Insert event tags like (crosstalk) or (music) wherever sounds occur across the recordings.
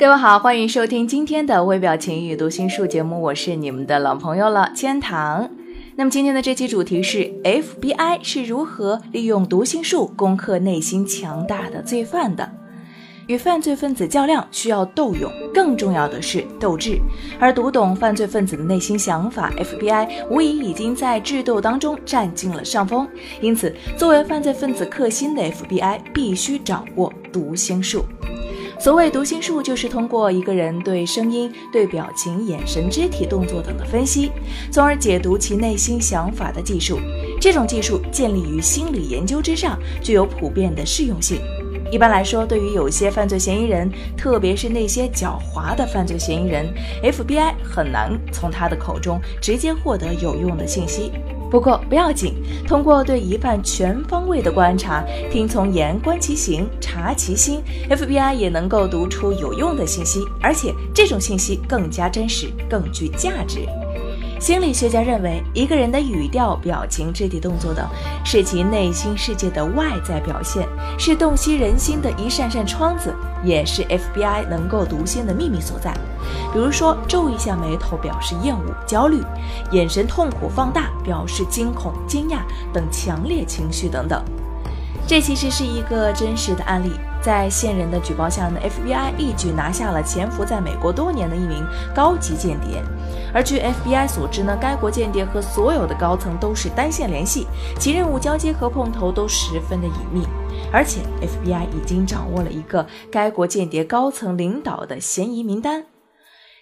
各位好，欢迎收听今天的微表情与读心术节目，我是你们的老朋友了，千堂。那么今天的这期主题是 FBI 是如何利用读心术攻克内心强大的罪犯的。与犯罪分子较量需要斗勇，更重要的是斗智。而读懂犯罪分子的内心想法，FBI 无疑已经在智斗当中占尽了上风。因此，作为犯罪分子克星的 FBI 必须掌握读心术。所谓读心术，就是通过一个人对声音、对表情、眼神、肢体动作等的分析，从而解读其内心想法的技术。这种技术建立于心理研究之上，具有普遍的适用性。一般来说，对于有些犯罪嫌疑人，特别是那些狡猾的犯罪嫌疑人，FBI 很难从他的口中直接获得有用的信息。不过不要紧，通过对疑犯全方位的观察，听从言，观其行，察其心，FBI 也能够读出有用的信息，而且这种信息更加真实，更具价值。心理学家认为，一个人的语调、表情、肢体动作等，是其内心世界的外在表现，是洞悉人心的一扇扇窗子，也是 FBI 能够读心的秘密所在。比如说，皱一下眉头表示厌恶、焦虑，眼神痛苦放大表示惊恐、惊讶等强烈情绪等等。这其实是一个真实的案例。在线人的举报下呢，FBI 一举拿下了潜伏在美国多年的一名高级间谍。而据 FBI 所知呢，该国间谍和所有的高层都是单线联系，其任务交接和碰头都十分的隐秘。而且 FBI 已经掌握了一个该国间谍高层领导的嫌疑名单。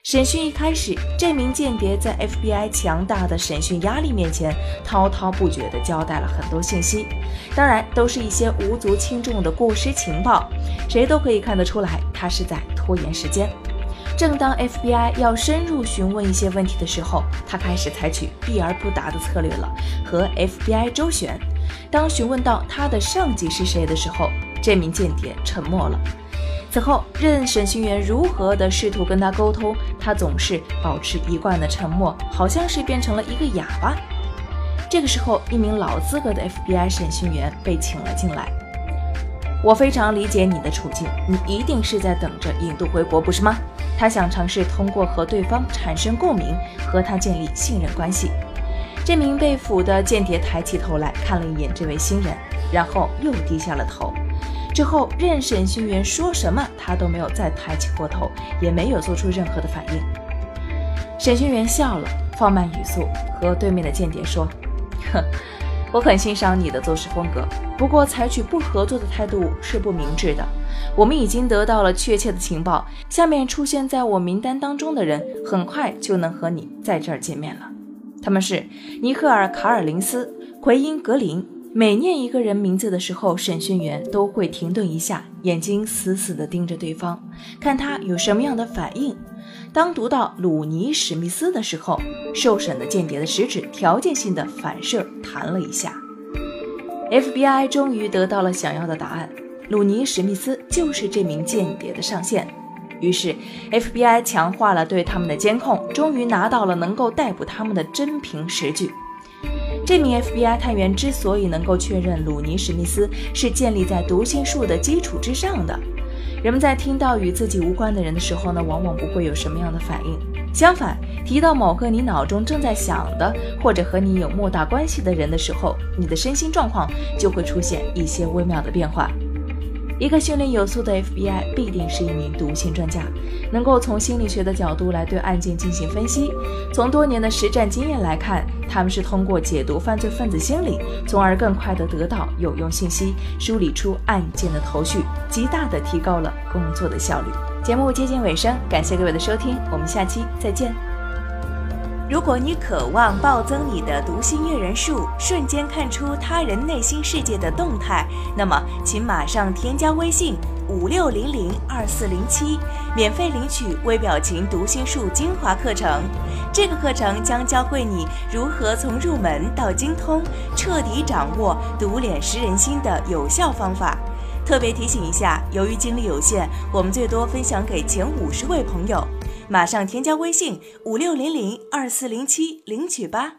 审讯一开始，这名间谍在 FBI 强大的审讯压力面前，滔滔不绝地交代了很多信息，当然都是一些无足轻重的过失情报，谁都可以看得出来，他是在拖延时间。正当 FBI 要深入询问一些问题的时候，他开始采取避而不答的策略了，和 FBI 周旋。当询问到他的上级是谁的时候，这名间谍沉默了。此后，任审讯员如何的试图跟他沟通，他总是保持一贯的沉默，好像是变成了一个哑巴。这个时候，一名老资格的 FBI 审讯员被请了进来。我非常理解你的处境，你一定是在等着引渡回国，不是吗？他想尝试通过和对方产生共鸣，和他建立信任关系。这名被俘的间谍抬起头来看了一眼这位新人，然后又低下了头。之后，任审讯员说什么，他都没有再抬起过头，也没有做出任何的反应。审讯员笑了，放慢语速，和对面的间谍说：“ (laughs) 哼。”我很欣赏你的做事风格，不过采取不合作的态度是不明智的。我们已经得到了确切的情报，下面出现在我名单当中的人，很快就能和你在这儿见面了。他们是尼克尔·卡尔林斯、奎因·格林。每念一个人名字的时候，审讯员都会停顿一下，眼睛死死地盯着对方，看他有什么样的反应。当读到鲁尼·史密斯的时候，受审的间谍的食指条件性的反射弹了一下。FBI 终于得到了想要的答案，鲁尼·史密斯就是这名间谍的上线。于是 FBI 强化了对他们的监控，终于拿到了能够逮捕他们的真凭实据。这名 FBI 探员之所以能够确认鲁尼·史密斯是建立在读心术的基础之上的。人们在听到与自己无关的人的时候呢，往往不会有什么样的反应。相反，提到某个你脑中正在想的，或者和你有莫大关系的人的时候，你的身心状况就会出现一些微妙的变化。一个训练有素的 FBI 必定是一名毒性专家，能够从心理学的角度来对案件进行分析。从多年的实战经验来看，他们是通过解读犯罪分子心理，从而更快地得到有用信息，梳理出案件的头绪，极大地提高了工作的效率。节目接近尾声，感谢各位的收听，我们下期再见。如果你渴望暴增你的读心阅人数，瞬间看出他人内心世界的动态，那么请马上添加微信五六零零二四零七，免费领取微表情读心术精华课程。这个课程将教会你如何从入门到精通，彻底掌握读脸识人心的有效方法。特别提醒一下，由于精力有限，我们最多分享给前五十位朋友。马上添加微信五六零零二四零七领取吧。